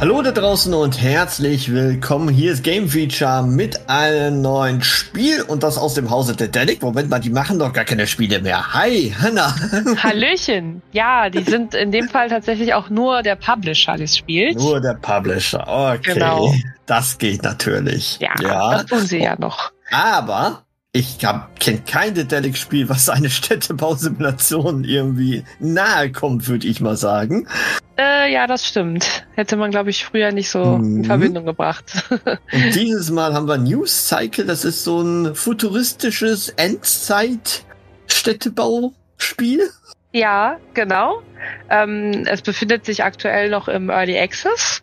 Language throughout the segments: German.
Hallo da draußen und herzlich willkommen. Hier ist Game Feature mit einem neuen Spiel und das aus dem Hause Dedelic. Moment mal, die machen doch gar keine Spiele mehr. Hi, Hanna. Hallöchen. Ja, die sind in dem Fall tatsächlich auch nur der Publisher des Spiels. Nur der Publisher. Okay. Genau. Das geht natürlich. Ja, das tun sie ja noch. Aber ich kenne kein Dedelic-Spiel, was eine Städtebausimulation irgendwie nahe kommt, würde ich mal sagen. Äh, ja, das stimmt. Hätte man, glaube ich, früher nicht so mhm. in Verbindung gebracht. Und dieses Mal haben wir News Cycle. Das ist so ein futuristisches Endzeit-Städtebauspiel. Ja, genau. Ähm, es befindet sich aktuell noch im Early Access.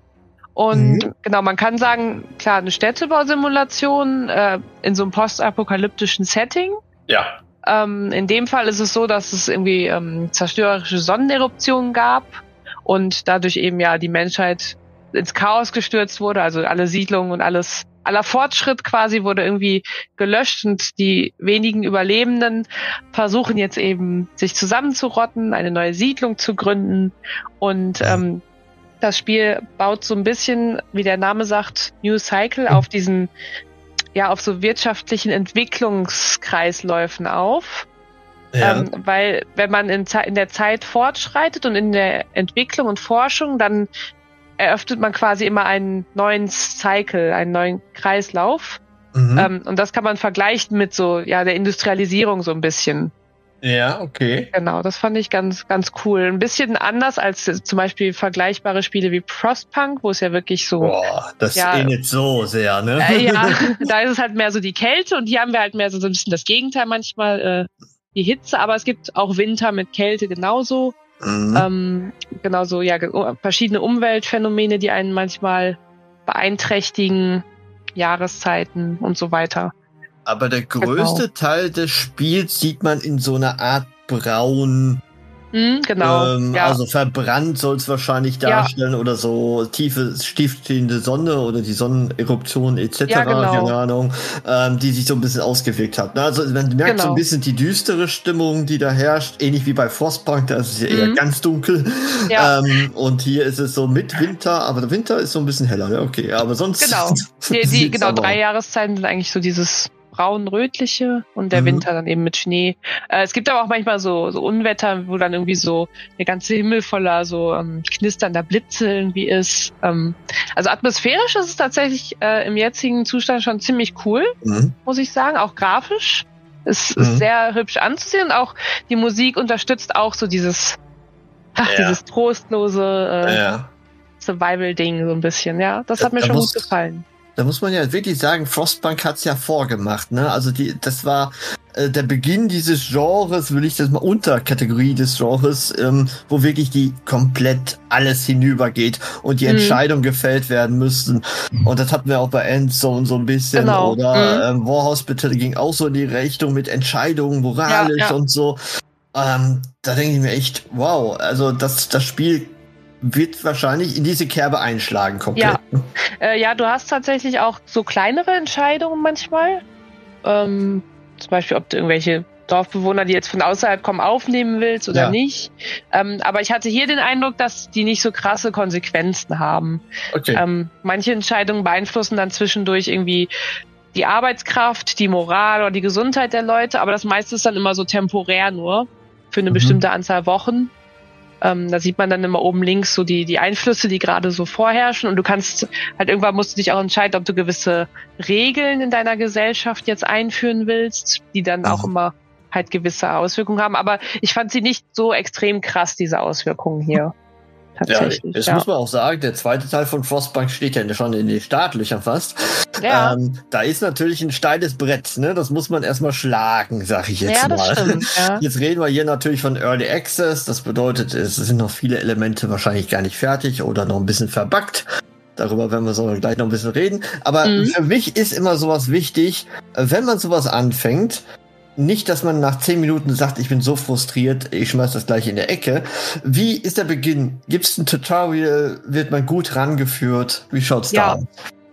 Und mhm. genau, man kann sagen, klar, eine Städtebausimulation äh, in so einem postapokalyptischen Setting. Ja. Ähm, in dem Fall ist es so, dass es irgendwie ähm, zerstörerische Sonneneruptionen gab und dadurch eben ja die Menschheit ins Chaos gestürzt wurde, also alle Siedlungen und alles, aller Fortschritt quasi wurde irgendwie gelöscht und die wenigen Überlebenden versuchen jetzt eben sich zusammenzurotten, eine neue Siedlung zu gründen und ähm, das Spiel baut so ein bisschen, wie der Name sagt, New Cycle auf diesen, ja, auf so wirtschaftlichen Entwicklungskreisläufen auf. Ja. Ähm, weil wenn man in, in der Zeit fortschreitet und in der Entwicklung und Forschung, dann eröffnet man quasi immer einen neuen Cycle, einen neuen Kreislauf. Mhm. Ähm, und das kann man vergleichen mit so, ja, der Industrialisierung so ein bisschen. Ja, okay. Genau, das fand ich ganz, ganz cool. Ein bisschen anders als zum Beispiel vergleichbare Spiele wie Frostpunk, wo es ja wirklich so. Boah, das ja, ähnelt so sehr, ne? Äh, ja, da ist es halt mehr so die Kälte und hier haben wir halt mehr so, so ein bisschen das Gegenteil manchmal. Äh, die Hitze, aber es gibt auch Winter mit Kälte genauso. Mhm. Ähm, genauso, ja, verschiedene Umweltphänomene, die einen manchmal beeinträchtigen, Jahreszeiten und so weiter. Aber der größte genau. Teil des Spiels sieht man in so einer Art braun Mhm, genau. Ähm, ja. Also verbrannt soll es wahrscheinlich darstellen ja. oder so tiefe, stiefstehende Sonne oder die Sonneneruption etc. Ja, genau. Keine Ahnung, ähm, die sich so ein bisschen ausgewirkt hat. Also man merkt genau. so ein bisschen die düstere Stimmung, die da herrscht, ähnlich wie bei Frostpunk, da ist es ja mhm. eher ganz dunkel. Ja. Ähm, und hier ist es so mit Winter, aber der Winter ist so ein bisschen heller. Ne? Okay, aber sonst. Genau. Die, die genau drei Jahreszeiten sind eigentlich so dieses braun-rötliche und der mhm. Winter dann eben mit Schnee. Äh, es gibt aber auch manchmal so, so Unwetter, wo dann irgendwie so der ganze Himmel voller so ähm, knisternder Blitze irgendwie ist. Ähm, also atmosphärisch ist es tatsächlich äh, im jetzigen Zustand schon ziemlich cool, mhm. muss ich sagen, auch grafisch. Es mhm. ist sehr hübsch anzusehen. Auch die Musik unterstützt auch so dieses, ach, ja. dieses trostlose äh, ja. Survival-Ding so ein bisschen. Ja, das hat mir da schon gut gefallen da muss man ja wirklich sagen, Frostbank hat's ja vorgemacht, ne? Also die, das war äh, der Beginn dieses Genres, will ich das mal Unterkategorie des Genres, ähm, wo wirklich die komplett alles hinübergeht und die mhm. Entscheidungen gefällt werden müssten. Und das hatten wir auch bei Endzone so ein bisschen genau. oder mhm. ähm, War Hospital ging auch so in die Richtung mit Entscheidungen moralisch ja, ja. und so. Ähm, da denke ich mir echt, wow, also das, das Spiel wird wahrscheinlich in diese Kerbe einschlagen komplett. Ja, äh, ja du hast tatsächlich auch so kleinere Entscheidungen manchmal. Ähm, zum Beispiel, ob du irgendwelche Dorfbewohner, die jetzt von außerhalb kommen, aufnehmen willst oder ja. nicht. Ähm, aber ich hatte hier den Eindruck, dass die nicht so krasse Konsequenzen haben. Okay. Ähm, manche Entscheidungen beeinflussen dann zwischendurch irgendwie die Arbeitskraft, die Moral oder die Gesundheit der Leute, aber das meiste ist dann immer so temporär nur für eine mhm. bestimmte Anzahl Wochen. Ähm, da sieht man dann immer oben links so die, die Einflüsse, die gerade so vorherrschen. Und du kannst halt irgendwann musst du dich auch entscheiden, ob du gewisse Regeln in deiner Gesellschaft jetzt einführen willst, die dann mhm. auch immer halt gewisse Auswirkungen haben. Aber ich fand sie nicht so extrem krass, diese Auswirkungen hier. Tatsächlich. Ja, das ja. muss man auch sagen, der zweite Teil von Frostbank steht ja schon in den Startlöchern fast. Ja. Ähm, da ist natürlich ein steiles Brett, ne? Das muss man erstmal schlagen, sag ich jetzt ja, das mal. Stimmt, ja. Jetzt reden wir hier natürlich von Early Access. Das bedeutet, es sind noch viele Elemente wahrscheinlich gar nicht fertig oder noch ein bisschen verbuggt. Darüber werden wir so gleich noch ein bisschen reden. Aber Mhm. für mich ist immer sowas wichtig, wenn man sowas anfängt, nicht, dass man nach zehn Minuten sagt, ich bin so frustriert, ich schmeiß das gleich in der Ecke. Wie ist der Beginn? Gibt es ein Tutorial? Wird man gut rangeführt? Wie schaut's Ja. da aus?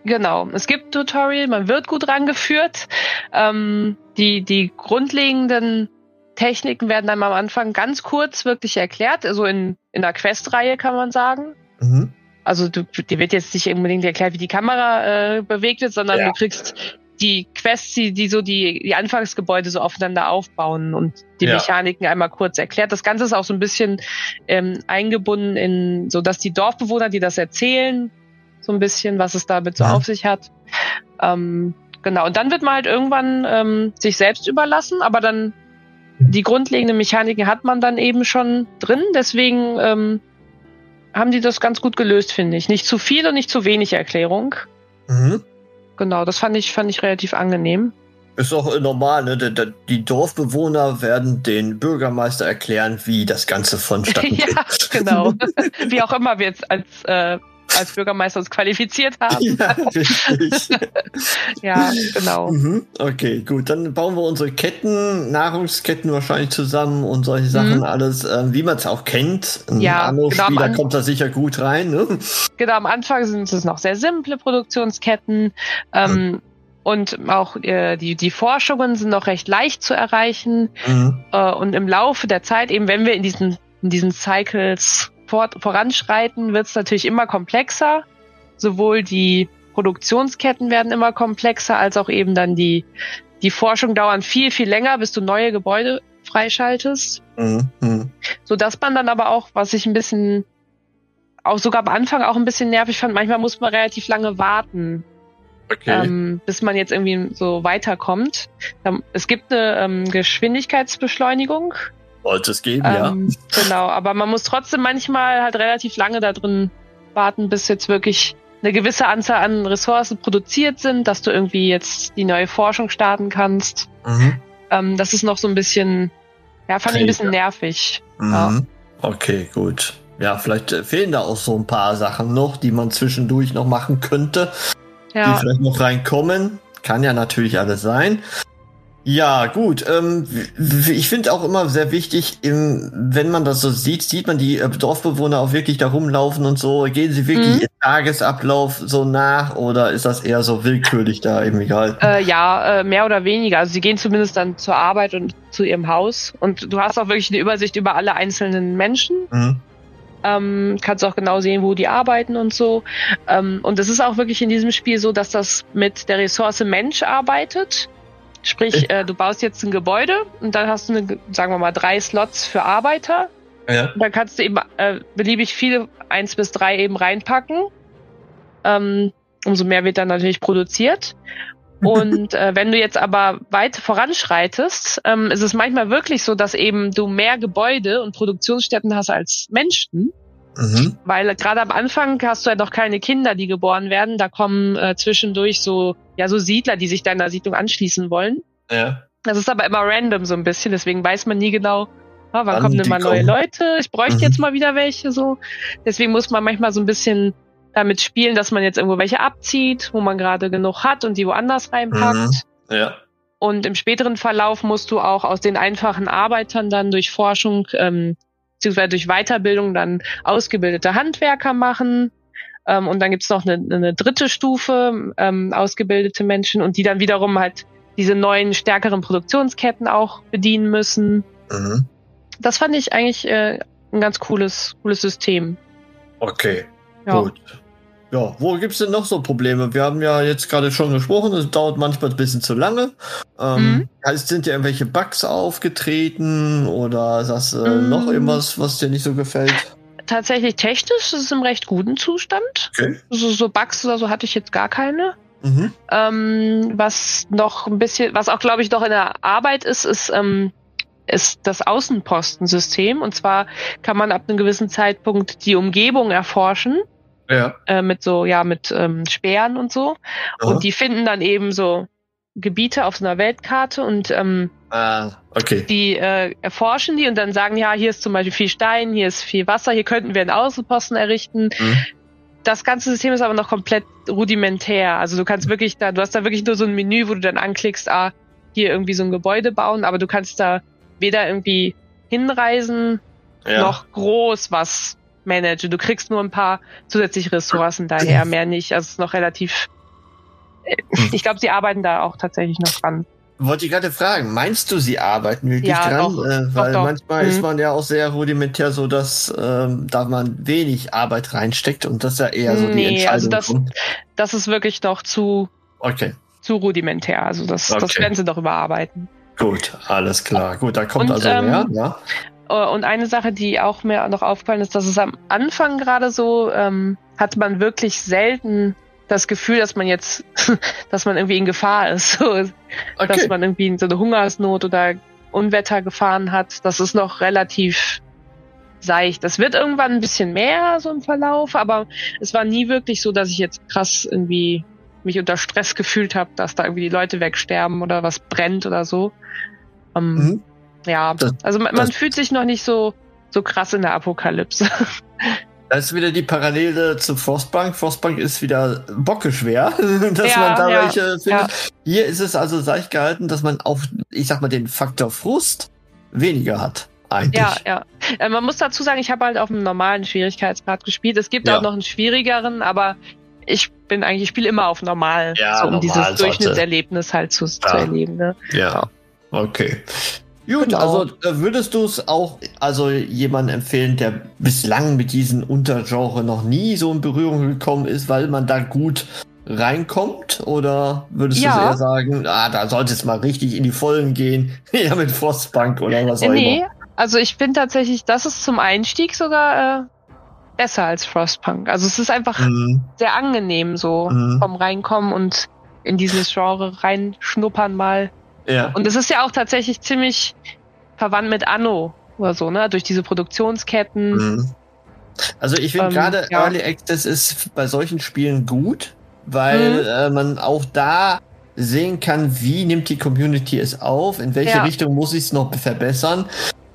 Genau, es gibt Tutorial, man wird gut rangeführt. Ähm, die, die grundlegenden Techniken werden dann am Anfang ganz kurz wirklich erklärt, also in, in der Quest-Reihe kann man sagen. Mhm. Also du, dir wird jetzt nicht unbedingt erklärt, wie die Kamera äh, bewegt wird, sondern Ja. du kriegst die Quests, die, die so die, die Anfangsgebäude so aufeinander aufbauen und die Ja. Mechaniken einmal kurz erklärt. Das Ganze ist auch so ein bisschen ähm, eingebunden in, so dass die Dorfbewohner, die das erzählen, so ein bisschen, was es damit so Mhm. auf sich hat. Ähm, genau. Und dann wird man halt irgendwann ähm, sich selbst überlassen, aber dann die grundlegenden Mechaniken hat man dann eben schon drin. Deswegen ähm, haben die das ganz gut gelöst, finde ich. Nicht zu viel und nicht zu wenig Erklärung. Mhm. Genau, das fand ich, fand ich relativ angenehm. Ist auch normal, ne? Die Dorfbewohner werden den Bürgermeister erklären, wie das Ganze vonstatten geht. ja, genau. Wie auch immer wir jetzt als, äh, als Bürgermeister uns qualifiziert haben. ja, richtig. Ja, genau. Mhm. Okay, gut. Dann bauen wir unsere Ketten, Nahrungsketten wahrscheinlich zusammen und solche Sachen Mhm. alles, ähm, wie man es auch kennt. Ein Ja, Anno-Spieler genau, An- kommt da sicher gut rein. Ne? Genau, am Anfang sind es noch sehr simple Produktionsketten. Ähm, Und auch äh, die, die Forschungen sind noch recht leicht zu erreichen. Mhm. Äh, und im Laufe der Zeit, eben wenn wir in diesen, in diesen Cycles fort, voranschreiten, wird es natürlich immer komplexer. Sowohl die Produktionsketten werden immer komplexer, als auch eben dann die, die Forschung dauern viel, viel länger, bis du neue Gebäude freischaltest. Mhm. Mhm. So dass man dann aber auch, was ich ein bisschen, auch sogar am Anfang auch ein bisschen nervig fand, manchmal muss man relativ lange warten, Okay. ähm, bis man jetzt irgendwie so weiterkommt. Ähm, Es gibt eine ähm, Geschwindigkeitsbeschleunigung, Sollte es geben, ja. ähm, Genau, aber man muss trotzdem manchmal halt relativ lange da drin warten, bis jetzt wirklich eine gewisse Anzahl an Ressourcen produziert sind, dass du irgendwie jetzt die neue Forschung starten kannst. Mhm. Ähm, das ist noch so ein bisschen, ja, fand ich ein bisschen nervig. Ja. Mhm. Okay, gut. Ja, vielleicht äh, fehlen da auch so ein paar Sachen noch, die man zwischendurch noch machen könnte. die Ja, vielleicht noch reinkommen. Kann ja natürlich alles sein. Ja, gut. Ähm, ich finde auch immer sehr wichtig, im, wenn man das so sieht, sieht man die äh, Dorfbewohner auch wirklich da rumlaufen und so. Gehen sie wirklich Mhm. ihren Tagesablauf so nach oder ist das eher so willkürlich da eben egal? äh, ja, äh, mehr oder weniger. Also sie gehen zumindest dann zur Arbeit und zu ihrem Haus. Und du hast auch wirklich eine Übersicht über alle einzelnen Menschen. Mhm. ähm, kannst auch genau sehen, wo die arbeiten und so. Ähm, und es ist auch wirklich in diesem Spiel so, dass das mit der Ressource Mensch arbeitet. Sprich, äh, du baust jetzt ein Gebäude und dann hast du, eine, sagen wir mal, drei Slots für Arbeiter. Ja. Und dann kannst du eben äh, beliebig viele, eins bis drei eben reinpacken. Ähm, umso mehr wird dann natürlich produziert. Und äh, wenn du jetzt aber weit voranschreitest, ähm, ist es manchmal wirklich so, dass eben du mehr Gebäude und Produktionsstätten hast als Menschen. Mhm. Weil gerade am Anfang hast du ja noch keine Kinder, die geboren werden. Da kommen äh, zwischendurch so, ja, so Siedler, die sich deiner Siedlung anschließen wollen. Ja. Das ist aber immer random so ein bisschen, deswegen weiß man nie genau, ah, wann, Wann kommen denn mal neue kommen. Leute. Ich bräuchte Mhm. jetzt mal wieder welche so. Deswegen muss man manchmal so ein bisschen damit spielen, dass man jetzt irgendwo welche abzieht, wo man gerade genug hat und die woanders reinpackt. Mhm. Ja. Und im späteren Verlauf musst du auch aus den einfachen Arbeitern dann durch Forschung ähm, beziehungsweise durch Weiterbildung dann ausgebildete Handwerker machen. Ähm, und dann gibt's noch eine, eine dritte Stufe, ähm, ausgebildete Menschen, und die dann wiederum halt diese neuen, stärkeren Produktionsketten auch bedienen müssen. Mhm. Das fand ich eigentlich äh, ein ganz cooles, cooles System. Okay. Ja. Gut. Ja, wo gibt's denn noch so Probleme? Wir haben ja jetzt gerade schon gesprochen, es dauert manchmal ein bisschen zu lange. Ähm, Mhm. heißt, sind dir irgendwelche Bugs aufgetreten oder ist das äh, Mhm. noch irgendwas, was dir nicht so gefällt? Tatsächlich technisch ist es im recht guten Zustand. Okay. So, so Bugs oder so hatte ich jetzt gar keine. Mhm. Ähm, was noch ein bisschen, was auch glaube ich noch in der Arbeit ist, ist, ähm, ist das Außenpostensystem. Und zwar kann man ab einem gewissen Zeitpunkt die Umgebung erforschen Ja. äh, mit so, ja, mit ähm, Speeren und so. Und die finden dann eben so Gebiete auf so einer Weltkarte und ähm, Ah, okay. die äh, erforschen die und dann sagen, ja, hier ist zum Beispiel viel Stein, hier ist viel Wasser, hier könnten wir einen Außenposten errichten. Mhm. das ganze System ist aber noch komplett rudimentär. Also du kannst wirklich da, du hast da wirklich nur so ein Menü, wo du dann anklickst, ah, hier irgendwie so ein Gebäude bauen, aber du kannst da weder irgendwie hinreisen Ja. noch groß was managen. Du kriegst nur ein paar zusätzliche Ressourcen daher, mehr nicht. Also es ist noch relativ. Hm. Ich glaube, sie arbeiten da auch tatsächlich noch dran. Wollte ich gerade fragen, meinst du, sie arbeiten wirklich Ja, dran? doch. äh, weil doch. manchmal Mhm. ist man ja auch sehr rudimentär so, dass ähm, da man wenig Arbeit reinsteckt und das ja eher so die Nee, Entscheidung also das- kommt. Das ist wirklich noch zu, Okay, zu rudimentär. Also das, das Okay. werden sie doch überarbeiten. gut, alles klar. Gut, da kommt Und, also ähm, mehr, ja. Äh, Und eine Sache, die auch mir noch aufgefallen ist, dass es am Anfang gerade so, ähm, hat man wirklich selten das Gefühl, dass man jetzt, dass man irgendwie in Gefahr ist. So, Dass Okay. man irgendwie in so eine Hungersnot oder Unwetter gefahren hat. Das ist noch relativ seicht. Das wird irgendwann ein bisschen mehr so im Verlauf, aber es war nie wirklich so, dass ich jetzt krass irgendwie mich unter Stress gefühlt habe, dass da irgendwie die Leute wegsterben oder was brennt oder so. Ähm, Mhm. Ja, Das- also man, man das- fühlt sich noch nicht so so krass in der Apokalypse. Da ist wieder die Parallele zu Frostbank. Frostbank ist wieder bockeschwer, dass Ja, man da ja, welche findet. ja. Hier ist es also seicht gehalten, dass man auf, ich sag mal, den Faktor Frust weniger hat. Eigentlich. ja, ja. Äh, man muss dazu sagen, ich habe halt auf einem normalen Schwierigkeitsgrad gespielt. Es gibt auch noch einen schwierigeren, aber ich bin eigentlich, ich spiele immer auf normal, so, um normal dieses. Durchschnittserlebnis halt zu, zu erleben. Ne? Ja. Okay. Gut, Genau. also äh, würdest du es auch also jemandem empfehlen, der bislang mit diesen Untergenre noch nie so in Berührung gekommen ist, weil man da gut reinkommt? Oder würdest du Ja. eher sagen, ah, da sollte es mal richtig in die Vollen gehen, ja mit Frostbank oder was auch nee, immer? also ich finde tatsächlich, das ist zum Einstieg sogar äh, besser als Frostpunk. Also es ist einfach Mhm. sehr angenehm so Mhm. vom Reinkommen und in dieses Genre reinschnuppern mal. Ja. Und es ist ja auch tatsächlich ziemlich verwandt mit Anno oder so, ne? Durch diese Produktionsketten. Mhm. Also ich finde Ähm, gerade ja. Early Access ist bei solchen Spielen gut, weil Mhm. äh, man auch da sehen kann, wie nimmt die Community es auf, in welche Ja. Richtung muss ich es noch verbessern.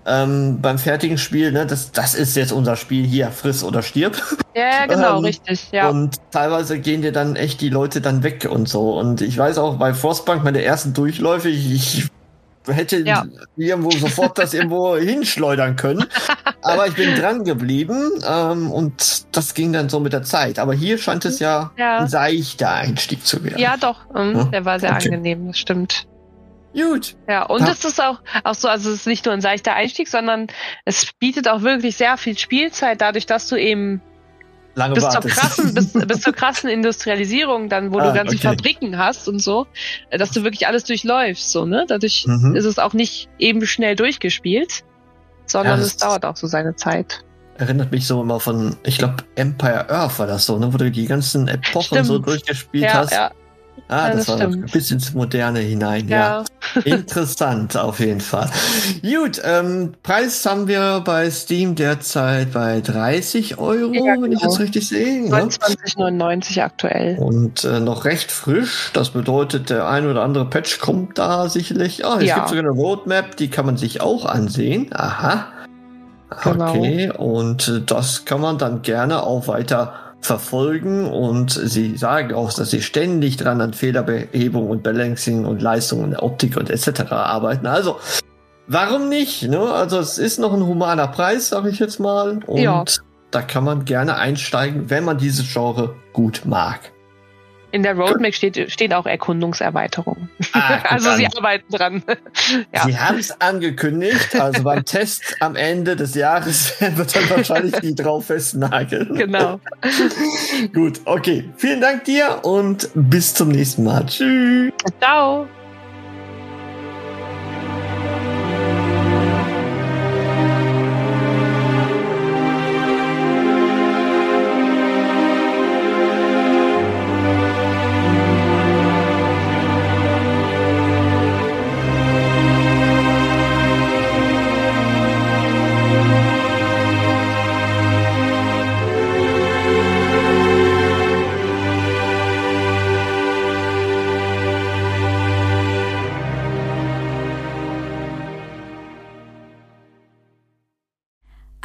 Ähm, beim fertigen Spiel, ne, das, das ist jetzt unser Spiel hier, friss oder stirb. Ja, genau, Ähm, richtig, ja. Und teilweise gehen dir dann echt die Leute dann weg und so. Und ich weiß auch bei Frostbank meine ersten Durchläufe, ich, ich hätte Ja. irgendwo sofort das irgendwo hinschleudern können. Aber ich bin dran geblieben ähm, und das ging dann so mit der Zeit. Aber hier scheint es ja, Ja. ein seichter Einstieg zu werden. Ja, doch, ähm, Ja? der war sehr Okay. angenehm, das stimmt. Gut. Ja, und Ja. es ist auch, auch so, also es ist nicht nur ein seichter Einstieg, sondern es bietet auch wirklich sehr viel Spielzeit, dadurch, dass du eben Lange bis zur krassen, bis, bis zur krassen Industrialisierung, dann, wo Ah, du ganze okay. Fabriken hast und so, äh, dass du wirklich alles durchläufst, so, ne? Dadurch Mhm. ist es auch nicht eben schnell durchgespielt, sondern Ja, es dauert auch so seine Zeit. Erinnert mich so immer von, ich glaube, Empire Earth war das so, ne, wo du die ganzen Epochen Stimmt. so durchgespielt Ja, hast. ja, Ah, Ja, das, das war stimmt. bis ins Moderne hinein, ja. ja. Interessant, auf jeden Fall. Gut, ähm, Preis haben wir bei Steam derzeit bei 30 Euro, Ja, wenn ich genau. das richtig sehe. Ne? 29,99 aktuell. Und äh, noch recht frisch. Das bedeutet, der ein oder andere Patch kommt da sicherlich. Ah, es gibt sogar eine Roadmap, die kann man sich auch ansehen. Aha. Genau. Okay, und äh, das kann man dann gerne auch weiter verfolgen und sie sagen auch, dass sie ständig dran an Fehlerbehebung und Balancing und Leistung und Optik und etc. arbeiten. Also, warum nicht? Ne? Also, es ist noch ein humaner Preis, sage ich jetzt mal. Und Ja. da kann man gerne einsteigen, wenn man dieses Genre gut mag. In der Roadmap steht, stehen auch Erkundungserweiterungen. Ah, also an. sie arbeiten dran. ja. Sie haben es angekündigt, also beim Test am Ende des Jahres wird dann wahrscheinlich die drauf festnageln. Genau. Gut, okay. Vielen Dank dir und bis zum nächsten Mal. Tschüss. Ciao.